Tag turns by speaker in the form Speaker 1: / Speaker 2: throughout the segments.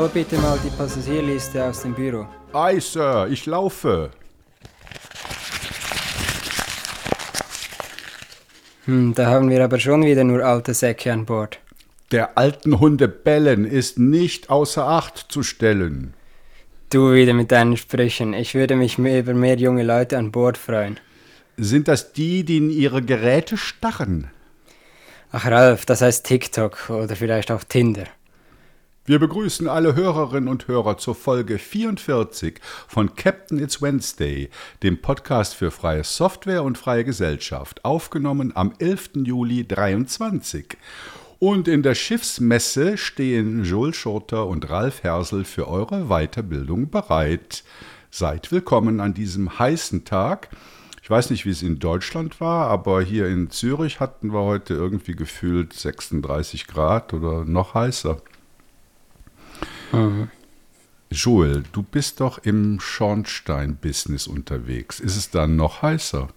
Speaker 1: hol bitte mal die Passagierliste aus dem Büro.
Speaker 2: Ei, Sir, ich laufe.
Speaker 1: Hm, da haben wir aber schon wieder nur alte Säcke an Bord.
Speaker 2: Der alten Hunde bellen ist nicht außer Acht zu stellen.
Speaker 1: Du wieder mit deinen Sprüchen. Ich würde mich mehr über mehr junge Leute an Bord freuen.
Speaker 2: Sind das die, die in ihre Geräte starren?
Speaker 1: Ach Ralf, das heißt TikTok oder vielleicht auch Tinder.
Speaker 2: Wir begrüßen alle Hörerinnen und Hörer zur Folge 44 von Captain It's Wednesday, dem Podcast für freie Software und freie Gesellschaft, aufgenommen am 11. Juli 23. Und in der Schiffsmesse stehen Joel Schurter und Ralf Hersel für eure Weiterbildung bereit. Seid willkommen an diesem heißen Tag. Ich weiß nicht, wie es in Deutschland war, aber hier in Zürich hatten wir heute irgendwie gefühlt 36 Grad oder noch heißer. Mhm. Joel, du bist doch im Schornstein-Business unterwegs. Ist es dann noch heißer?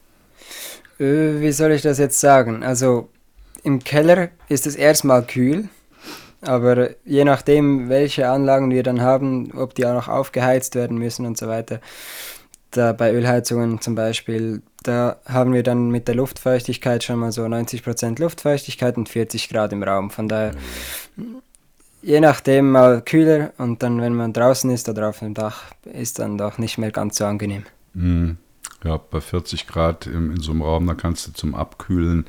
Speaker 1: Äh, wie soll ich das jetzt sagen? Also im Keller ist es erstmal kühl, aber je nachdem, welche Anlagen wir dann haben, ob die auch noch aufgeheizt werden müssen und so weiter, da bei Ölheizungen zum Beispiel, da haben wir dann mit der Luftfeuchtigkeit schon mal so 90% Luftfeuchtigkeit und 40 Grad im Raum. Von daher je nachdem mal kühler und dann, wenn man draußen ist oder auf dem Dach, ist dann doch nicht mehr ganz so angenehm.
Speaker 2: Mhm. Ja, bei 40 Grad in, in so einem Raum, da kannst du zum Abkühlen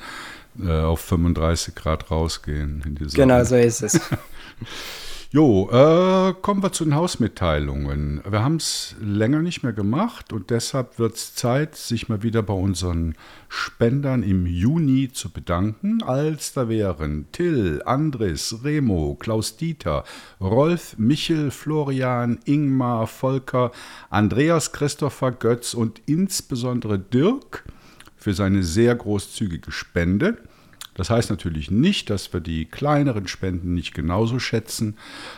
Speaker 2: äh, auf 35 Grad rausgehen.
Speaker 1: genau so ist es.
Speaker 2: Jo, äh, kommen wir zu den Hausmitteilungen. Wir haben es länger nicht mehr gemacht und deshalb wird es Zeit, sich mal wieder bei unseren Spendern im Juni zu bedanken, als da wären Till, Andres, Remo, Klaus-Dieter, Rolf, Michel, Florian, Ingmar, Volker, Andreas, Christopher, Götz und insbesondere Dirk für seine sehr großzügige Spende. Das heißt natürlich nicht, dass wir die kleineren Spenden nicht genauso schätzen.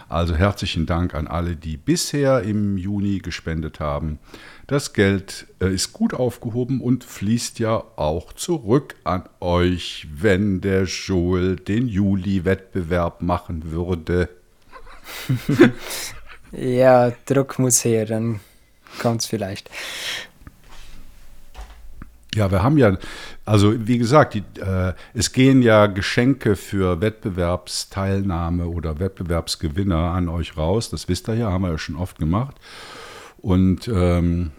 Speaker 2: Also herzlichen Dank an alle, die bisher im Juni gespendet haben. Das Geld äh, ist gut aufgehoben und fließt ja auch zurück an euch, wenn der Joel den Juli-Wettbewerb machen würde.
Speaker 1: ja, Druck muss her, dann kommt es vielleicht.
Speaker 2: Ja, wir haben ja, also wie gesagt, die, äh, es gehen ja Geschenke für Wettbewerbsteilnahme oder Wettbewerbsgewinner an euch raus. Das wisst ihr ja, haben wir ja schon oft gemacht. Und ähm,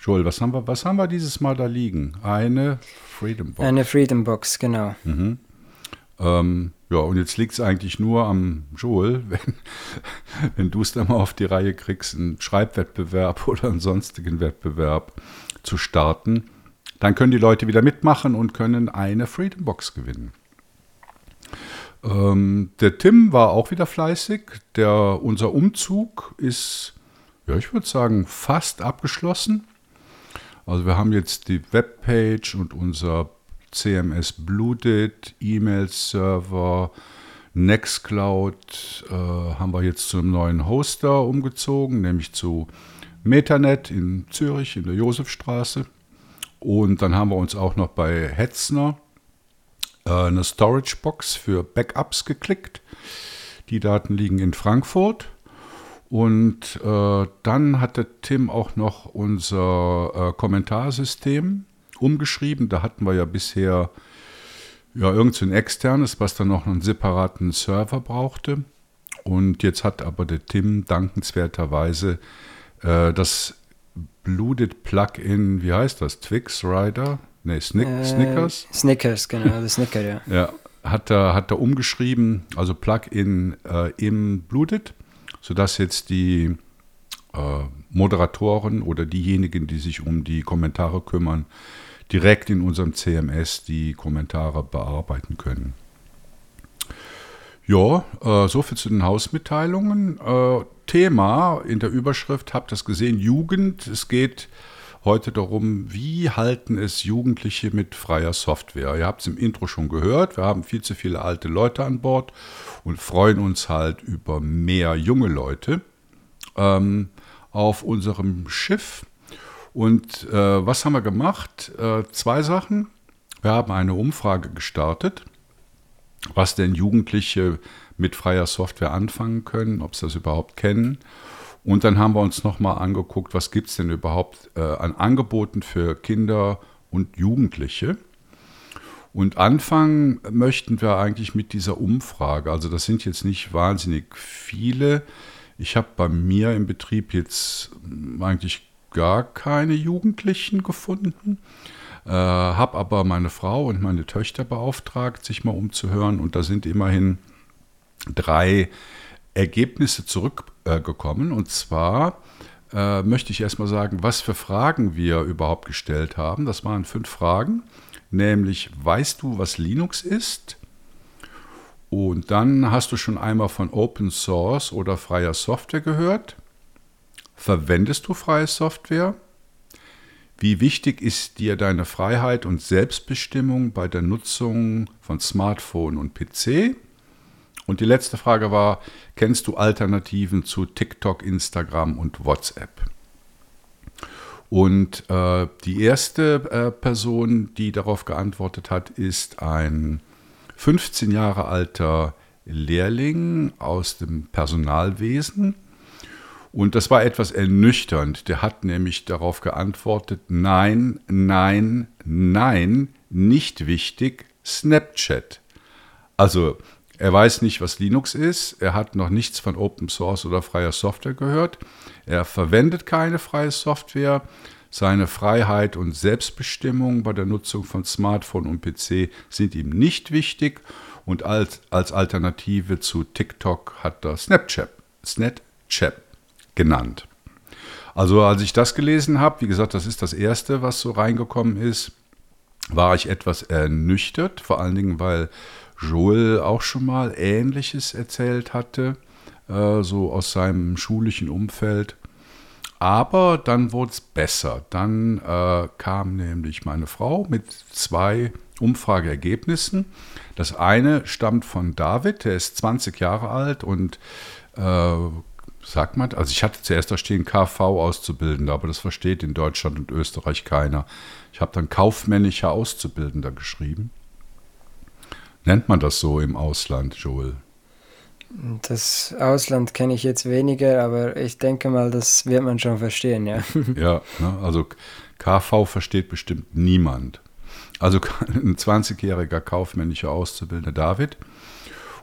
Speaker 2: Joel, was haben wir, was haben wir dieses Mal da liegen? Eine Freedom Box.
Speaker 1: Eine Freedom Box, genau.
Speaker 2: Mhm. Ähm, ja, und jetzt liegt es eigentlich nur am Joel, wenn, wenn du es dann mal auf die Reihe kriegst, einen Schreibwettbewerb oder einen sonstigen Wettbewerb zu starten dann können die Leute wieder mitmachen und können eine Freedom Box gewinnen. Ähm, der Tim war auch wieder fleißig. Der, unser Umzug ist, ja, ich würde sagen, fast abgeschlossen. Also wir haben jetzt die Webpage und unser CMS Bluted, E-Mail-Server, Nextcloud äh, haben wir jetzt zum neuen Hoster umgezogen, nämlich zu Metanet in Zürich in der Josefstraße. Und dann haben wir uns auch noch bei Hetzner äh, eine Storage Box für Backups geklickt. Die Daten liegen in Frankfurt. Und äh, dann hatte Tim auch noch unser äh, Kommentarsystem umgeschrieben. Da hatten wir ja bisher ja, irgend so ein externes, was dann noch einen separaten Server brauchte. Und jetzt hat aber der Tim dankenswerterweise äh, das Blooded Plugin, wie heißt das? Twix Rider? Ne, Snick, äh, Snickers?
Speaker 1: Snickers, genau, das Snicker, ja.
Speaker 2: ja, hat er, hat er umgeschrieben, also Plugin äh, im Blooded, sodass jetzt die äh, Moderatoren oder diejenigen, die sich um die Kommentare kümmern, direkt in unserem CMS die Kommentare bearbeiten können. Ja, äh, soviel zu den Hausmitteilungen. Äh, Thema in der Überschrift, habt ihr es gesehen, Jugend. Es geht heute darum, wie halten es Jugendliche mit freier Software. Ihr habt es im Intro schon gehört, wir haben viel zu viele alte Leute an Bord und freuen uns halt über mehr junge Leute ähm, auf unserem Schiff. Und äh, was haben wir gemacht? Äh, zwei Sachen. Wir haben eine Umfrage gestartet was denn Jugendliche mit freier Software anfangen können, ob sie das überhaupt kennen. Und dann haben wir uns nochmal angeguckt, was gibt es denn überhaupt äh, an Angeboten für Kinder und Jugendliche. Und anfangen möchten wir eigentlich mit dieser Umfrage. Also das sind jetzt nicht wahnsinnig viele. Ich habe bei mir im Betrieb jetzt eigentlich gar keine Jugendlichen gefunden, äh, habe aber meine Frau und meine Töchter beauftragt, sich mal umzuhören. Und da sind immerhin drei Ergebnisse zurückgekommen. Äh, und zwar äh, möchte ich erstmal sagen, was für Fragen wir überhaupt gestellt haben. Das waren fünf Fragen nämlich weißt du, was Linux ist? Und dann hast du schon einmal von Open Source oder freier Software gehört. Verwendest du freie Software? Wie wichtig ist dir deine Freiheit und Selbstbestimmung bei der Nutzung von Smartphone und PC? Und die letzte Frage war, kennst du Alternativen zu TikTok, Instagram und WhatsApp? Und äh, die erste äh, Person, die darauf geantwortet hat, ist ein 15 Jahre alter Lehrling aus dem Personalwesen. Und das war etwas ernüchternd. Der hat nämlich darauf geantwortet, nein, nein, nein, nicht wichtig, Snapchat. Also er weiß nicht, was Linux ist. Er hat noch nichts von Open Source oder freier Software gehört. Er verwendet keine freie Software. Seine Freiheit und Selbstbestimmung bei der Nutzung von Smartphone und PC sind ihm nicht wichtig. Und als, als Alternative zu TikTok hat er Snapchat, Snapchat genannt. Also als ich das gelesen habe, wie gesagt, das ist das Erste, was so reingekommen ist, war ich etwas ernüchtert, vor allen Dingen, weil Joel auch schon mal Ähnliches erzählt hatte, äh, so aus seinem schulischen Umfeld. Aber dann wurde es besser. Dann äh, kam nämlich meine Frau mit zwei Umfrageergebnissen. Das eine stammt von David, der ist 20 Jahre alt und äh, sagt man, also ich hatte zuerst da stehen KV Auszubildender, aber das versteht in Deutschland und Österreich keiner. Ich habe dann kaufmännischer Auszubildender geschrieben. Nennt man das so im Ausland, Joel?
Speaker 1: Das Ausland kenne ich jetzt weniger, aber ich denke mal, das wird man schon verstehen, ja.
Speaker 2: Ja, ne, also KV versteht bestimmt niemand. Also ein 20-jähriger kaufmännischer Auszubildender David.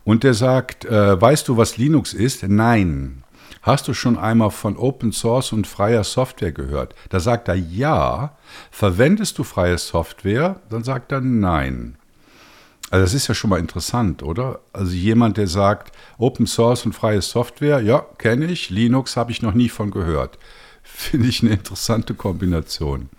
Speaker 2: Und der sagt, äh, weißt du, was Linux ist? Nein. Hast du schon einmal von Open Source und freier Software gehört? Da sagt er ja. Verwendest du freie Software? Dann sagt er nein. Also das ist ja schon mal interessant, oder? Also jemand, der sagt, Open Source und freie Software, ja, kenne ich, Linux habe ich noch nie von gehört. Finde ich eine interessante Kombination.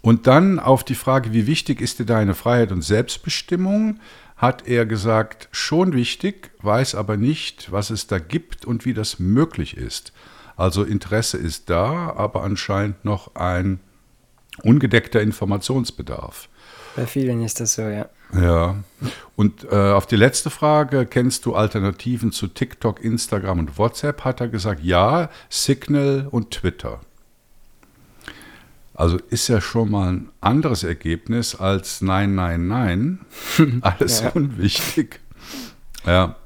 Speaker 2: Und dann auf die Frage, wie wichtig ist dir deine Freiheit und Selbstbestimmung, hat er gesagt, schon wichtig, weiß aber nicht, was es da gibt und wie das möglich ist. Also Interesse ist da, aber anscheinend noch ein ungedeckter Informationsbedarf.
Speaker 1: Bei vielen ist das so, ja.
Speaker 2: Ja. Und äh, auf die letzte Frage, kennst du Alternativen zu TikTok, Instagram und WhatsApp, hat er gesagt, ja, Signal und Twitter. Also ist ja schon mal ein anderes Ergebnis als nein, nein, nein. Alles ja. unwichtig. Ja,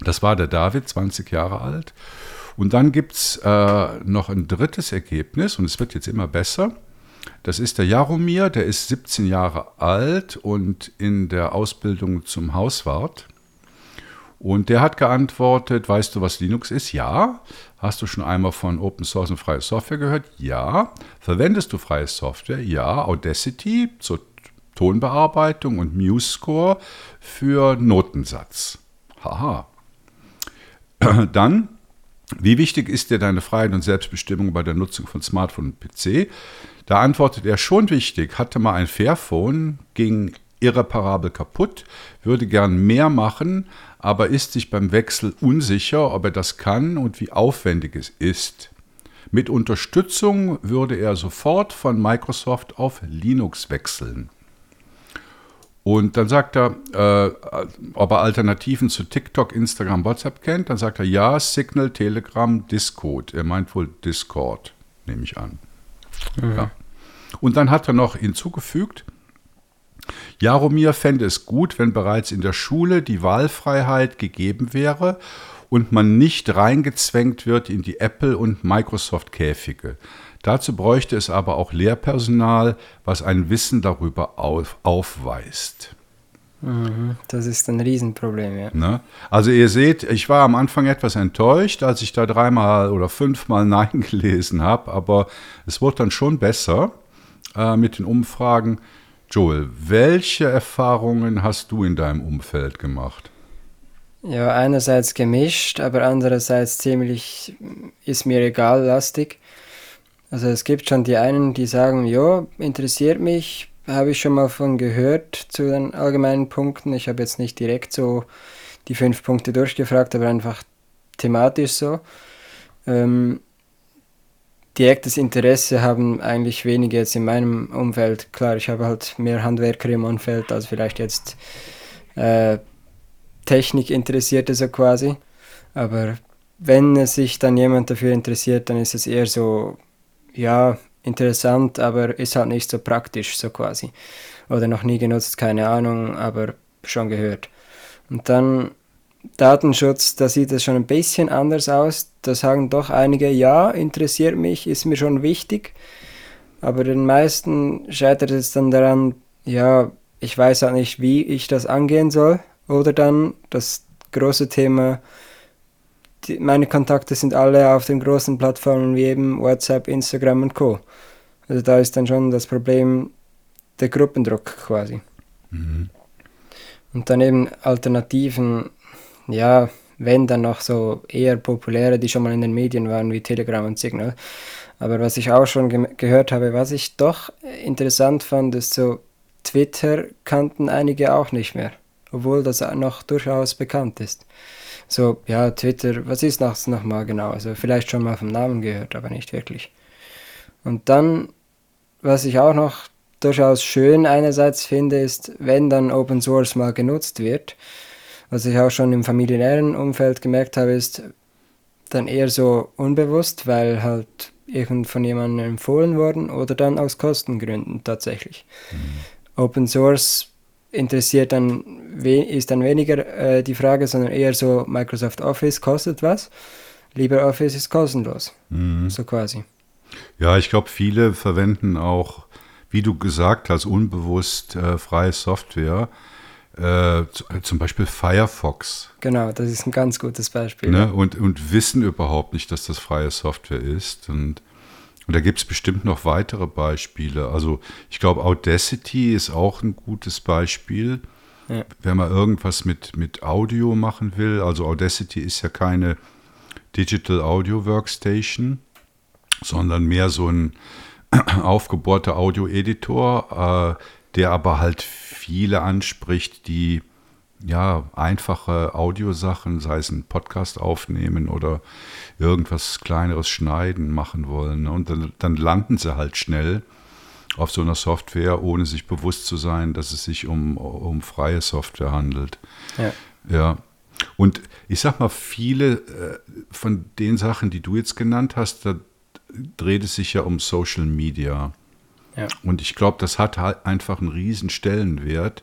Speaker 2: das war der David, 20 Jahre alt. Und dann gibt es äh, noch ein drittes Ergebnis und es wird jetzt immer besser. Das ist der Jaromir, der ist 17 Jahre alt und in der Ausbildung zum Hauswart. Und der hat geantwortet, weißt du, was Linux ist? Ja. Hast du schon einmal von Open Source und freie Software gehört? Ja. Verwendest du freie Software? Ja. Audacity zur Tonbearbeitung und MuseScore für Notensatz. Haha. Dann, wie wichtig ist dir deine Freiheit und Selbstbestimmung bei der Nutzung von Smartphone und PC? Da antwortet er schon wichtig, hatte mal ein Fairphone, ging irreparabel kaputt, würde gern mehr machen, aber ist sich beim Wechsel unsicher, ob er das kann und wie aufwendig es ist. Mit Unterstützung würde er sofort von Microsoft auf Linux wechseln. Und dann sagt er, äh, ob er Alternativen zu TikTok, Instagram, WhatsApp kennt. Dann sagt er ja, Signal, Telegram, Discord. Er meint wohl Discord, nehme ich an. Mhm. Ja. Und dann hat er noch hinzugefügt, Jaromir fände es gut, wenn bereits in der Schule die Wahlfreiheit gegeben wäre und man nicht reingezwängt wird in die Apple- und Microsoft-Käfige. Dazu bräuchte es aber auch Lehrpersonal, was ein Wissen darüber auf, aufweist.
Speaker 1: Mhm, das ist ein Riesenproblem, ja.
Speaker 2: Ne? Also ihr seht, ich war am Anfang etwas enttäuscht, als ich da dreimal oder fünfmal Nein gelesen habe, aber es wurde dann schon besser äh, mit den Umfragen. Joel, welche Erfahrungen hast du in deinem Umfeld gemacht?
Speaker 1: Ja, einerseits gemischt, aber andererseits ziemlich ist mir egal lastig. Also es gibt schon die einen, die sagen, ja, interessiert mich, habe ich schon mal von gehört zu den allgemeinen Punkten. Ich habe jetzt nicht direkt so die fünf Punkte durchgefragt, aber einfach thematisch so. Ähm, direktes Interesse haben eigentlich wenige jetzt in meinem Umfeld. Klar, ich habe halt mehr Handwerker im Umfeld als vielleicht jetzt äh, Technik-Interessierte so quasi. Aber wenn sich dann jemand dafür interessiert, dann ist es eher so, ja, interessant, aber ist halt nicht so praktisch, so quasi. Oder noch nie genutzt, keine Ahnung, aber schon gehört. Und dann Datenschutz, da sieht es schon ein bisschen anders aus. Da sagen doch einige, ja, interessiert mich, ist mir schon wichtig. Aber den meisten scheitert es dann daran, ja, ich weiß halt nicht, wie ich das angehen soll. Oder dann das große Thema, die, meine Kontakte sind alle auf den großen Plattformen wie eben WhatsApp, Instagram und Co. Also da ist dann schon das Problem der Gruppendruck quasi. Mhm. Und dann eben Alternativen, ja, wenn dann noch so eher populäre, die schon mal in den Medien waren, wie Telegram und Signal. Aber was ich auch schon ge gehört habe, was ich doch interessant fand, ist so, Twitter kannten einige auch nicht mehr, obwohl das noch durchaus bekannt ist. So, ja, Twitter, was ist das nochmal genau? Also vielleicht schon mal vom Namen gehört, aber nicht wirklich. Und dann, was ich auch noch durchaus schön einerseits finde, ist, wenn dann Open Source mal genutzt wird, was ich auch schon im familiären Umfeld gemerkt habe, ist dann eher so unbewusst, weil halt irgend von jemandem empfohlen worden oder dann aus Kostengründen tatsächlich. Mhm. Open Source interessiert dann, ist dann weniger äh, die Frage, sondern eher so, Microsoft Office kostet was, LibreOffice ist kostenlos, mhm. so quasi.
Speaker 2: Ja, ich glaube, viele verwenden auch, wie du gesagt hast, unbewusst äh, freie Software. Äh, zum Beispiel Firefox.
Speaker 1: Genau, das ist ein ganz gutes Beispiel.
Speaker 2: Ne? Und, und wissen überhaupt nicht, dass das freie Software ist. Und und da gibt es bestimmt noch weitere Beispiele. Also ich glaube, Audacity ist auch ein gutes Beispiel, ja. wenn man irgendwas mit, mit Audio machen will. Also Audacity ist ja keine Digital Audio Workstation, sondern mehr so ein aufgebohrter Audio-Editor, äh, der aber halt viele anspricht, die ja, einfache Audiosachen, sei es ein Podcast aufnehmen oder irgendwas kleineres schneiden machen wollen. Und dann, dann, landen sie halt schnell auf so einer Software, ohne sich bewusst zu sein, dass es sich um, um freie Software handelt. Ja. ja. Und ich sag mal, viele äh, von den Sachen, die du jetzt genannt hast, da dreht es sich ja um Social Media. Und ich glaube, das hat halt einfach einen riesen Stellenwert.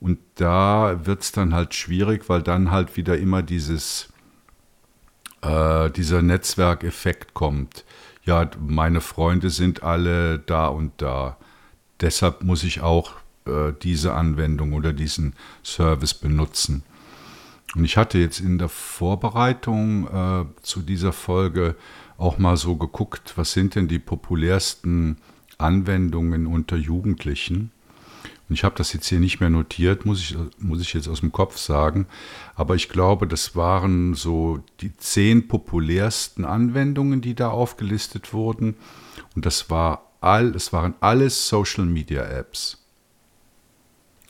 Speaker 2: Und da wird es dann halt schwierig, weil dann halt wieder immer dieses, äh, dieser Netzwerkeffekt kommt. Ja, meine Freunde sind alle da und da. Deshalb muss ich auch äh, diese Anwendung oder diesen Service benutzen. Und ich hatte jetzt in der Vorbereitung äh, zu dieser Folge auch mal so geguckt, was sind denn die populärsten Anwendungen unter Jugendlichen. Und ich habe das jetzt hier nicht mehr notiert, muss ich, muss ich jetzt aus dem Kopf sagen. Aber ich glaube, das waren so die zehn populärsten Anwendungen, die da aufgelistet wurden. Und das war all, es waren alles Social Media Apps.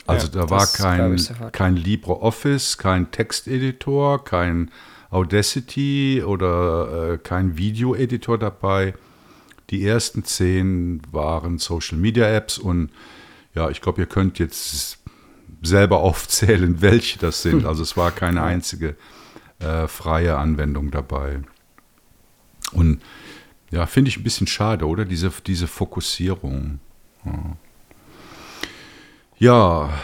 Speaker 2: Also ja, da war kein, kein LibreOffice, kein Texteditor, kein Audacity oder äh, kein Videoeditor dabei. Die ersten zehn waren Social Media Apps und ja, ich glaube, ihr könnt jetzt selber aufzählen, welche das sind. Also es war keine einzige äh, freie Anwendung dabei. Und ja, finde ich ein bisschen schade, oder? Diese, diese Fokussierung. Ja. Ja,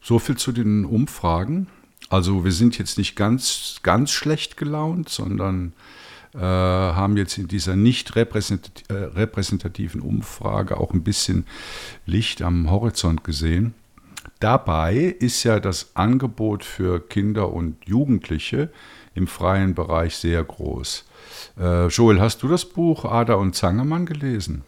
Speaker 2: so viel zu den Umfragen. Also wir sind jetzt nicht ganz, ganz schlecht gelaunt, sondern haben jetzt in dieser nicht äh, repräsentativen Umfrage auch ein bisschen Licht am Horizont gesehen. Dabei ist ja das Angebot für Kinder und Jugendliche im freien Bereich sehr groß. Äh, Joel, hast du das Buch Ada und Zangemann gelesen?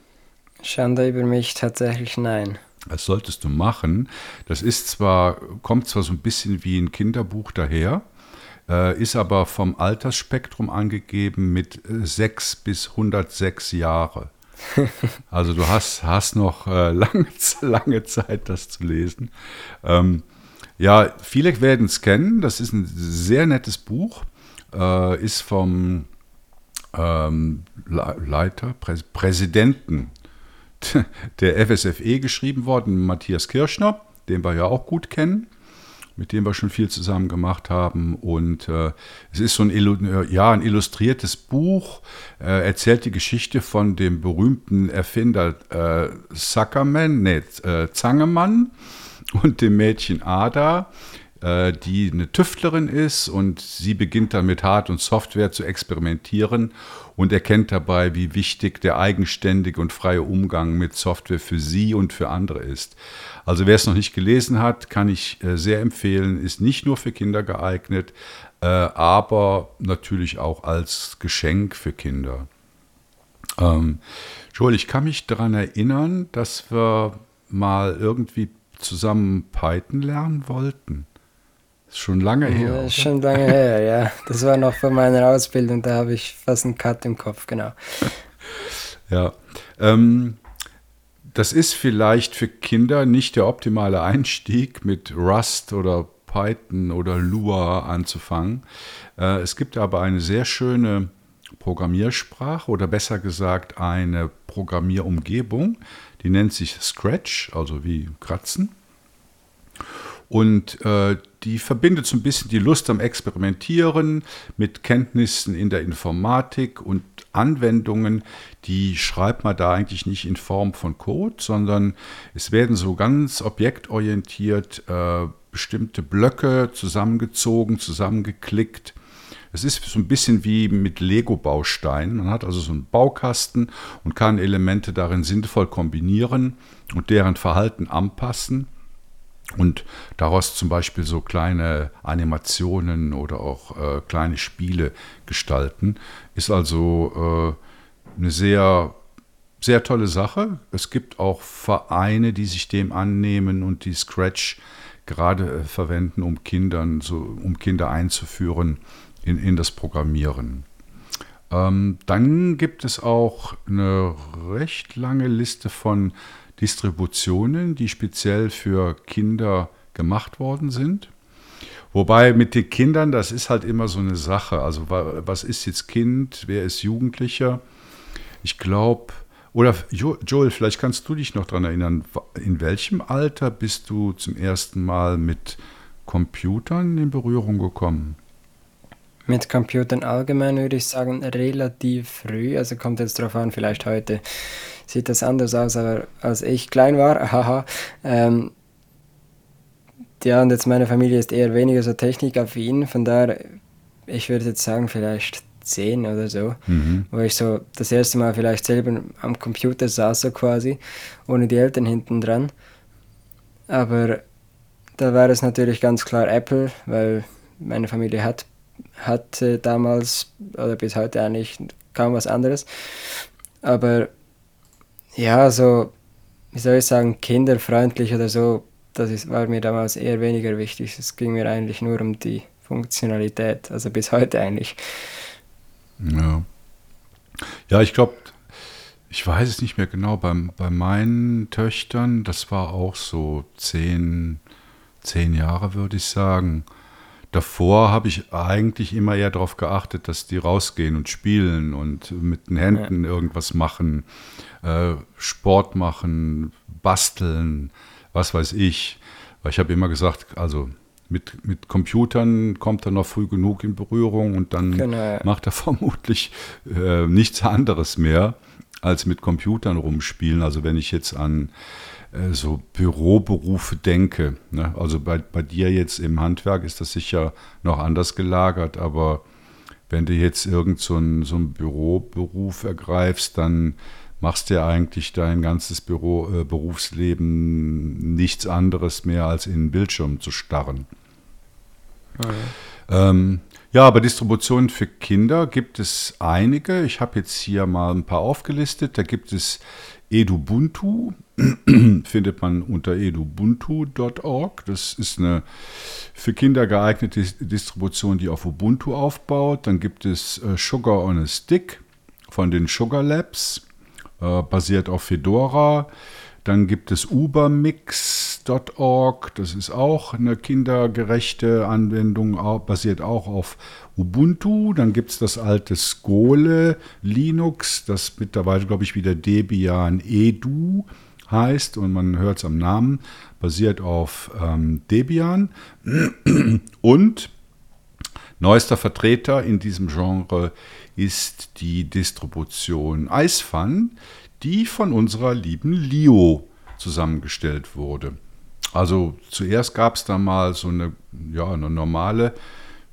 Speaker 1: Schande über mich tatsächlich nein.
Speaker 2: Das solltest du machen. Das ist zwar, kommt zwar so ein bisschen wie ein Kinderbuch daher, äh, ist aber vom Altersspektrum angegeben mit 6 bis 106 Jahre. Also du hast, hast noch äh, lange, lange Zeit, das zu lesen. Ähm, ja, viele werden es kennen. Das ist ein sehr nettes Buch. Äh, ist vom ähm, Leiter, Prä Präsidenten der FSFE geschrieben worden, Matthias Kirschner, den wir ja auch gut kennen, mit dem wir schon viel zusammen gemacht haben. Und äh, es ist so ein, äh, ja, ein illustriertes Buch, äh, erzählt die Geschichte von dem berühmten Erfinder äh, Zuckerman, nee, äh, Zangemann und dem Mädchen Ada, äh, die eine Tüftlerin ist und sie beginnt dann mit Hard- und Software zu experimentieren und erkennt dabei, wie wichtig der eigenständige und freie Umgang mit Software für sie und für andere ist. Also wer es noch nicht gelesen hat, kann ich äh, sehr empfehlen, ist nicht nur für Kinder geeignet, äh, aber natürlich auch als Geschenk für Kinder. Ähm, Joel, ich kann mich daran erinnern, dass wir mal irgendwie zusammen Python lernen wollten. Ist schon lange her.
Speaker 1: Ja, schon lange her, ja. Das war noch vor meiner Ausbildung, da habe ich fast einen Cut im Kopf, genau.
Speaker 2: ja. Ähm, das ist vielleicht für Kinder nicht der optimale Einstieg, mit Rust oder Python oder Lua anzufangen. Äh, es gibt aber eine sehr schöne Programmiersprache oder besser gesagt eine Programmierumgebung, die nennt sich Scratch, also wie Kratzen. Und äh, die verbindet so ein bisschen die Lust am Experimentieren mit Kenntnissen in der Informatik und Anwendungen. Die schreibt man da eigentlich nicht in Form von Code, sondern es werden so ganz objektorientiert äh, bestimmte Blöcke zusammengezogen, zusammengeklickt. Es ist so ein bisschen wie mit Lego-Bausteinen. Man hat also so einen Baukasten und kann Elemente darin sinnvoll kombinieren und deren Verhalten anpassen und daraus zum Beispiel so kleine Animationen oder auch äh, kleine Spiele gestalten, ist also äh, eine sehr, sehr tolle Sache. Es gibt auch Vereine, die sich dem annehmen und die Scratch gerade äh, verwenden, um Kindern, so, um Kinder einzuführen in, in das Programmieren. Ähm, dann gibt es auch eine recht lange Liste von Distributionen, die speziell für Kinder gemacht worden sind. Wobei mit den Kindern, das ist halt immer so eine Sache. Also was ist jetzt Kind, wer ist Jugendlicher? Ich glaube, oder Joel, vielleicht kannst du dich noch daran erinnern, in welchem Alter bist du zum ersten Mal mit Computern in Berührung gekommen?
Speaker 1: Mit Computern allgemein würde ich sagen relativ früh. Also kommt jetzt darauf an, vielleicht heute sieht das anders aus, aber als ich klein war, haha, ähm, ja, und jetzt meine Familie ist eher weniger so technikaffin, von daher, ich würde jetzt sagen, vielleicht zehn oder so, mhm. wo ich so das erste Mal vielleicht selber am Computer saß, so quasi, ohne die Eltern hinten dran. Aber da war es natürlich ganz klar Apple, weil meine Familie hat hatte damals oder bis heute eigentlich kaum was anderes. Aber ja, so, wie soll ich sagen, kinderfreundlich oder so, das ist, war mir damals eher weniger wichtig. Es ging mir eigentlich nur um die Funktionalität, also bis heute eigentlich.
Speaker 2: Ja. Ja, ich glaube, ich weiß es nicht mehr genau, bei, bei meinen Töchtern, das war auch so zehn, zehn Jahre, würde ich sagen. Davor habe ich eigentlich immer eher darauf geachtet, dass die rausgehen und spielen und mit den Händen ja. irgendwas machen, äh, Sport machen, basteln, was weiß ich. Weil ich habe immer gesagt, also mit, mit Computern kommt er noch früh genug in Berührung und dann genau, macht er vermutlich äh, nichts anderes mehr. Als mit Computern rumspielen. Also wenn ich jetzt an äh, so Büroberufe denke, ne? also bei, bei dir jetzt im Handwerk ist das sicher noch anders gelagert, aber wenn du jetzt irgend so einen, so einen Büroberuf ergreifst, dann machst du ja eigentlich dein ganzes Büro, äh, Berufsleben nichts anderes mehr, als in den Bildschirm zu starren. Okay. Ähm, ja, aber Distributionen für Kinder gibt es einige. Ich habe jetzt hier mal ein paar aufgelistet. Da gibt es Edubuntu, findet man unter edubuntu.org. Das ist eine für Kinder geeignete Distribution, die auf Ubuntu aufbaut. Dann gibt es äh, Sugar on a Stick von den Sugar Labs, äh, basiert auf Fedora. Dann gibt es ubermix.org, das ist auch eine kindergerechte Anwendung, basiert auch auf Ubuntu. Dann gibt es das alte Skole Linux, das mittlerweile, glaube ich, wieder Debian Edu heißt und man hört es am Namen, basiert auf ähm, Debian. Und neuester Vertreter in diesem Genre ist die Distribution Icefun, die von unserer lieben Lio zusammengestellt wurde. Also zuerst gab es da mal so eine, ja, eine normale,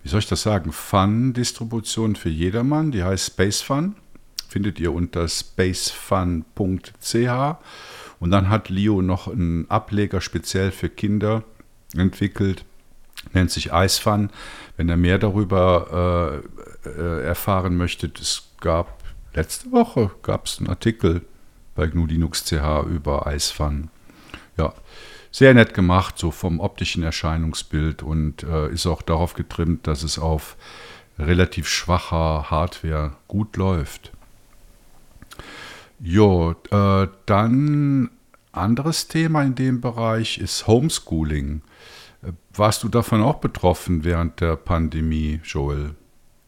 Speaker 2: wie soll ich das sagen, Fun-Distribution für jedermann, die heißt Space Fun. Findet ihr unter spacefun.ch. Und dann hat Lio noch einen Ableger speziell für Kinder entwickelt, nennt sich Icefun. Wenn ihr mehr darüber äh, äh, erfahren möchtet, es gab letzte Woche gab es einen Artikel bei GNU Linux CH über Eisfun. Ja, sehr nett gemacht, so vom optischen Erscheinungsbild und äh, ist auch darauf getrimmt, dass es auf relativ schwacher Hardware gut läuft. Jo, äh, dann anderes Thema in dem Bereich ist Homeschooling. Warst du davon auch betroffen während der Pandemie, Joel?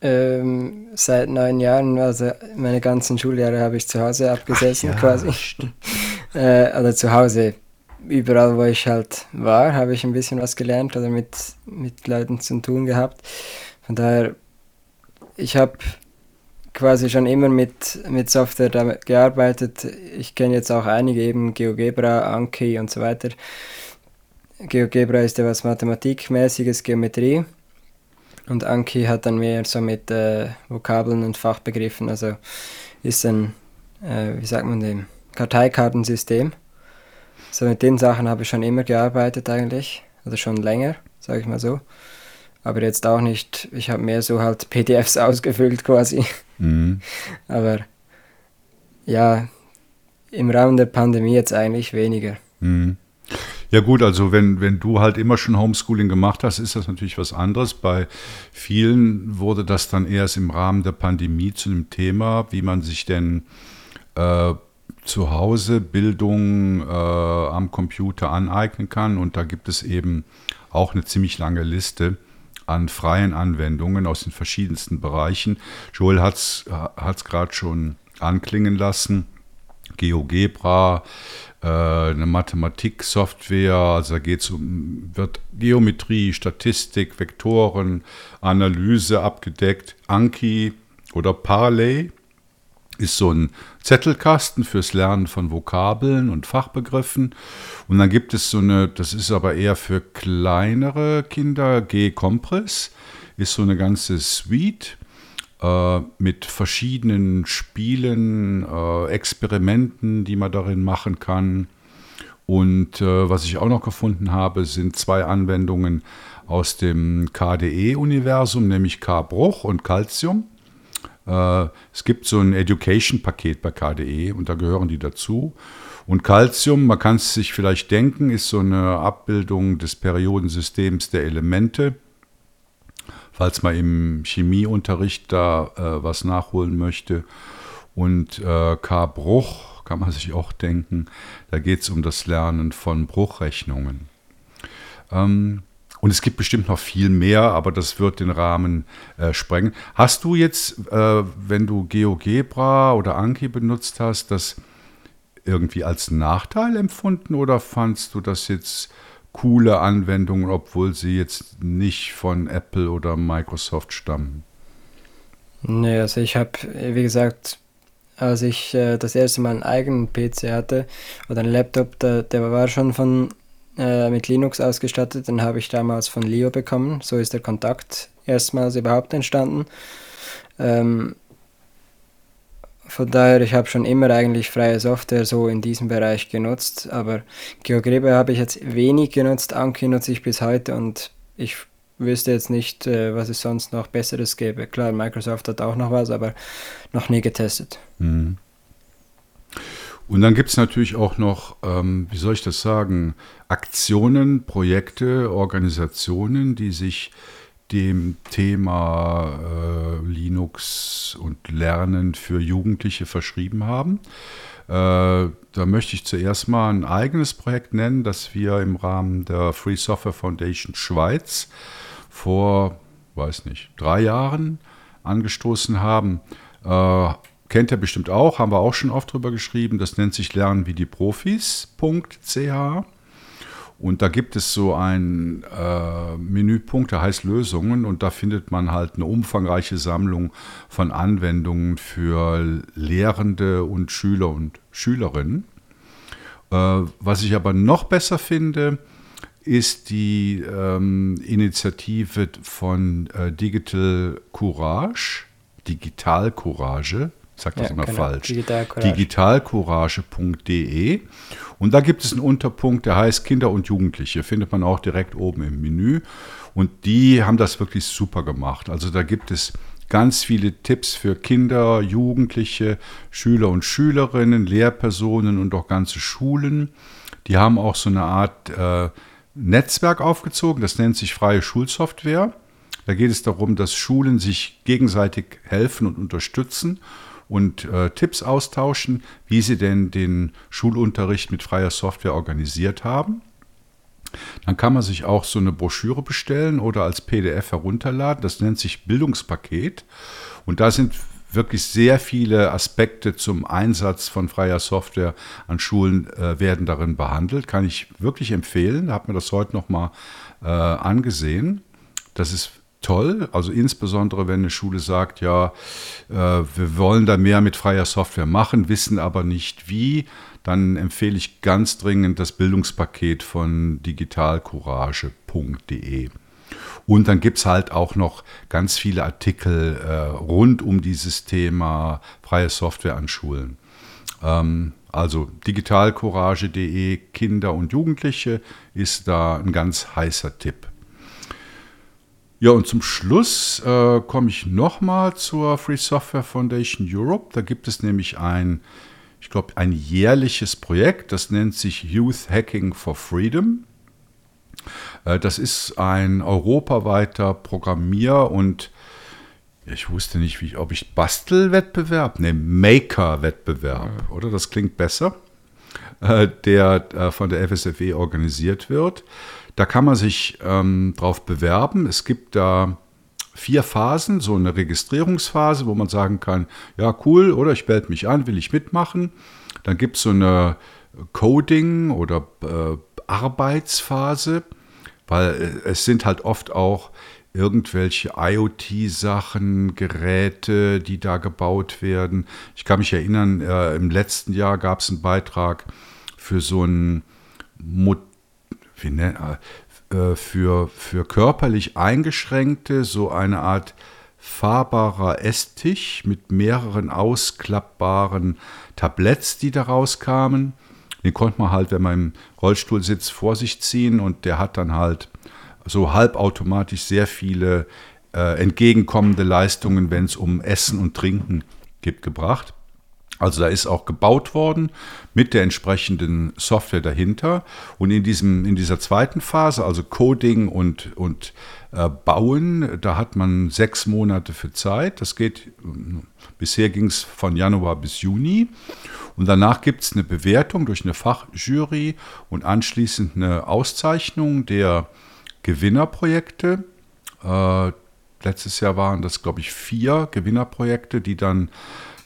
Speaker 1: Ähm, seit neun Jahren, also meine ganzen Schuljahre habe ich zu Hause abgesessen ja, quasi. äh, also zu Hause, überall wo ich halt war, habe ich ein bisschen was gelernt oder mit, mit Leuten zu tun gehabt. Von daher, ich habe quasi schon immer mit, mit Software gearbeitet. Ich kenne jetzt auch einige, eben GeoGebra, Anki und so weiter. GeoGebra ist ja was Mathematikmäßiges, Geometrie. Und Anki hat dann mehr so mit äh, Vokabeln und Fachbegriffen, also ist ein, äh, wie sagt man dem, Karteikartensystem. So mit den Sachen habe ich schon immer gearbeitet eigentlich, also schon länger, sage ich mal so. Aber jetzt auch nicht, ich habe mehr so halt PDFs ausgefüllt quasi. Mhm. Aber ja, im Rahmen der Pandemie jetzt eigentlich weniger.
Speaker 2: Mhm. Ja gut, also wenn, wenn du halt immer schon Homeschooling gemacht hast, ist das natürlich was anderes. Bei vielen wurde das dann erst im Rahmen der Pandemie zu einem Thema, wie man sich denn äh, zu Hause Bildung äh, am Computer aneignen kann. Und da gibt es eben auch eine ziemlich lange Liste an freien Anwendungen aus den verschiedensten Bereichen. Joel hat es gerade schon anklingen lassen. GeoGebra, äh, eine Mathematiksoftware, also da geht es um, wird Geometrie, Statistik, Vektoren, Analyse abgedeckt. Anki oder Parley ist so ein Zettelkasten fürs Lernen von Vokabeln und Fachbegriffen. Und dann gibt es so eine, das ist aber eher für kleinere Kinder, G-Compress, ist so eine ganze Suite äh, mit verschiedenen Spielen, äh, Experimenten, die man darin machen kann. Und äh, was ich auch noch gefunden habe, sind zwei Anwendungen aus dem KDE-Universum, nämlich K-Bruch und Calcium. Äh, es gibt so ein Education-Paket bei KDE und da gehören die dazu. Und Calcium, man kann es sich vielleicht denken, ist so eine Abbildung des Periodensystems der Elemente falls man im Chemieunterricht da äh, was nachholen möchte. Und äh, K. Bruch kann man sich auch denken, da geht es um das Lernen von Bruchrechnungen. Ähm, und es gibt bestimmt noch viel mehr, aber das wird den Rahmen äh, sprengen. Hast du jetzt, äh, wenn du GeoGebra oder Anki benutzt hast, das irgendwie als Nachteil empfunden oder fandst du das jetzt coole Anwendungen, obwohl sie jetzt nicht von Apple oder Microsoft stammen.
Speaker 1: Nee, also ich habe, wie gesagt, als ich äh, das erste Mal einen eigenen PC hatte oder einen Laptop, der, der war schon von äh, mit Linux ausgestattet. Den habe ich damals von Leo bekommen. So ist der Kontakt erstmals überhaupt entstanden. Ähm, von daher, ich habe schon immer eigentlich freie Software so in diesem Bereich genutzt, aber GeoGribe habe ich jetzt wenig genutzt, Anki nutze ich bis heute und ich wüsste jetzt nicht, äh, was es sonst noch Besseres gäbe. Klar, Microsoft hat auch noch was, aber noch nie getestet. Mhm.
Speaker 2: Und dann gibt es natürlich auch noch, ähm, wie soll ich das sagen, Aktionen, Projekte, Organisationen, die sich dem Thema äh, Linux und Lernen für Jugendliche verschrieben haben. Äh, da möchte ich zuerst mal ein eigenes Projekt nennen, das wir im Rahmen der Free Software Foundation Schweiz vor, weiß nicht, drei Jahren angestoßen haben. Äh, kennt ihr bestimmt auch, haben wir auch schon oft drüber geschrieben. Das nennt sich Lernen wie die Profis.ch. Und da gibt es so einen äh, Menüpunkt, der heißt Lösungen und da findet man halt eine umfangreiche Sammlung von Anwendungen für Lehrende und Schüler und Schülerinnen. Äh, was ich aber noch besser finde, ist die ähm, Initiative von äh, Digital Courage, Digital Courage, sage das ja, immer genau. falsch, digitalcourage.de. Und da gibt es einen Unterpunkt, der heißt Kinder und Jugendliche, findet man auch direkt oben im Menü. Und die haben das wirklich super gemacht. Also da gibt es ganz viele Tipps für Kinder, Jugendliche, Schüler und Schülerinnen, Lehrpersonen und auch ganze Schulen. Die haben auch so eine Art äh, Netzwerk aufgezogen, das nennt sich freie Schulsoftware. Da geht es darum, dass Schulen sich gegenseitig helfen und unterstützen und äh, Tipps austauschen, wie sie denn den Schulunterricht mit freier Software organisiert haben. Dann kann man sich auch so eine Broschüre bestellen oder als PDF herunterladen. Das nennt sich Bildungspaket. Und da sind wirklich sehr viele Aspekte zum Einsatz von freier Software an Schulen äh, werden darin behandelt. Kann ich wirklich empfehlen. Habe mir das heute nochmal äh, angesehen. Das ist toll. Also insbesondere, wenn eine Schule sagt, ja, äh, wir wollen da mehr mit freier Software machen, wissen aber nicht wie, dann empfehle ich ganz dringend das Bildungspaket von digitalcourage.de. Und dann gibt es halt auch noch ganz viele Artikel äh, rund um dieses Thema freie Software an Schulen. Ähm, also digitalcourage.de Kinder und Jugendliche ist da ein ganz heißer Tipp. Ja, und zum Schluss äh, komme ich nochmal zur Free Software Foundation Europe. Da gibt es nämlich ein, ich glaube, ein jährliches Projekt, das nennt sich Youth Hacking for Freedom. Äh, das ist ein europaweiter Programmier- und ich wusste nicht, wie, ob ich Bastelwettbewerb, ne, Maker-Wettbewerb, ja. oder? Das klingt besser, äh, der äh, von der FSFE organisiert wird. Da kann man sich ähm, drauf bewerben. Es gibt da vier Phasen, so eine Registrierungsphase, wo man sagen kann, ja cool, oder ich melde mich an, will ich mitmachen. Dann gibt es so eine Coding- oder äh, Arbeitsphase, weil äh, es sind halt oft auch irgendwelche IoT-Sachen, Geräte, die da gebaut werden. Ich kann mich erinnern, äh, im letzten Jahr gab es einen Beitrag für so ein Modell wie ne, äh, für, für körperlich Eingeschränkte so eine Art fahrbarer Esstisch mit mehreren ausklappbaren Tabletts, die daraus kamen. Den konnte man halt, wenn man im Rollstuhl sitzt, vor sich ziehen und der hat dann halt so halbautomatisch sehr viele äh, entgegenkommende Leistungen, wenn es um Essen und Trinken geht, gebracht. Also da ist auch gebaut worden mit der entsprechenden Software dahinter. Und in, diesem, in dieser zweiten Phase, also Coding und, und äh, Bauen, da hat man sechs Monate für Zeit. Das geht, bisher ging es von Januar bis Juni. Und danach gibt es eine Bewertung durch eine Fachjury und anschließend eine Auszeichnung der Gewinnerprojekte. Äh, letztes Jahr waren das, glaube ich, vier Gewinnerprojekte, die dann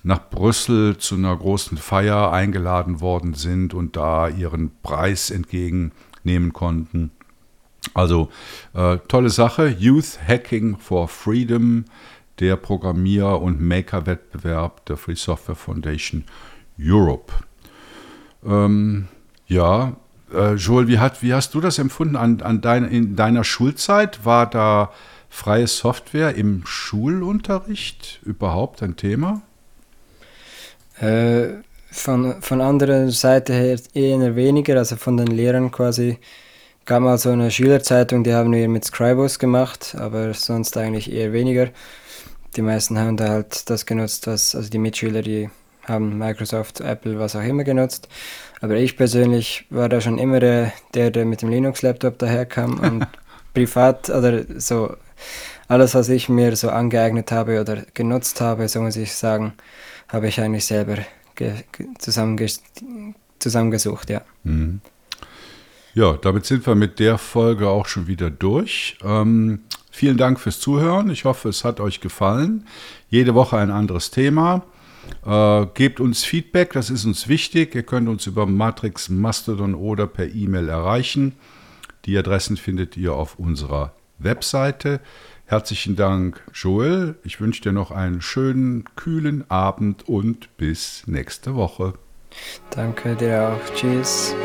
Speaker 2: nach Brüssel zu einer großen Feier eingeladen worden sind und da ihren Preis entgegennehmen konnten. Also äh, tolle Sache, Youth Hacking for Freedom der Programmier- und Maker-Wettbewerb der Free Software Foundation Europe. Ähm, ja, äh, Joel, wie, hat, wie hast du das empfunden an, an dein, in deiner Schulzeit? War da freie Software im Schulunterricht überhaupt ein Thema?
Speaker 1: Äh, von, von anderer Seite her eher weniger, also von den Lehrern quasi. Gab mal so eine Schülerzeitung, die haben wir mit Scribus gemacht, aber sonst eigentlich eher weniger. Die meisten haben da halt das genutzt, was, also die Mitschüler, die haben Microsoft, Apple, was auch immer genutzt. Aber ich persönlich war da schon immer der, der, der mit dem Linux-Laptop daherkam und privat oder so alles, was ich mir so angeeignet habe oder genutzt habe, so muss ich sagen, habe ich eigentlich selber zusammenges zusammengesucht, ja. Mhm.
Speaker 2: Ja, damit sind wir mit der Folge auch schon wieder durch. Ähm, vielen Dank fürs Zuhören. Ich hoffe, es hat euch gefallen. Jede Woche ein anderes Thema. Äh, gebt uns Feedback, das ist uns wichtig. Ihr könnt uns über Matrix, Mastodon oder per E-Mail erreichen. Die Adressen findet ihr auf unserer Webseite. Herzlichen Dank, Joel. Ich wünsche dir noch einen schönen, kühlen Abend und bis nächste Woche.
Speaker 1: Danke dir auch. Tschüss.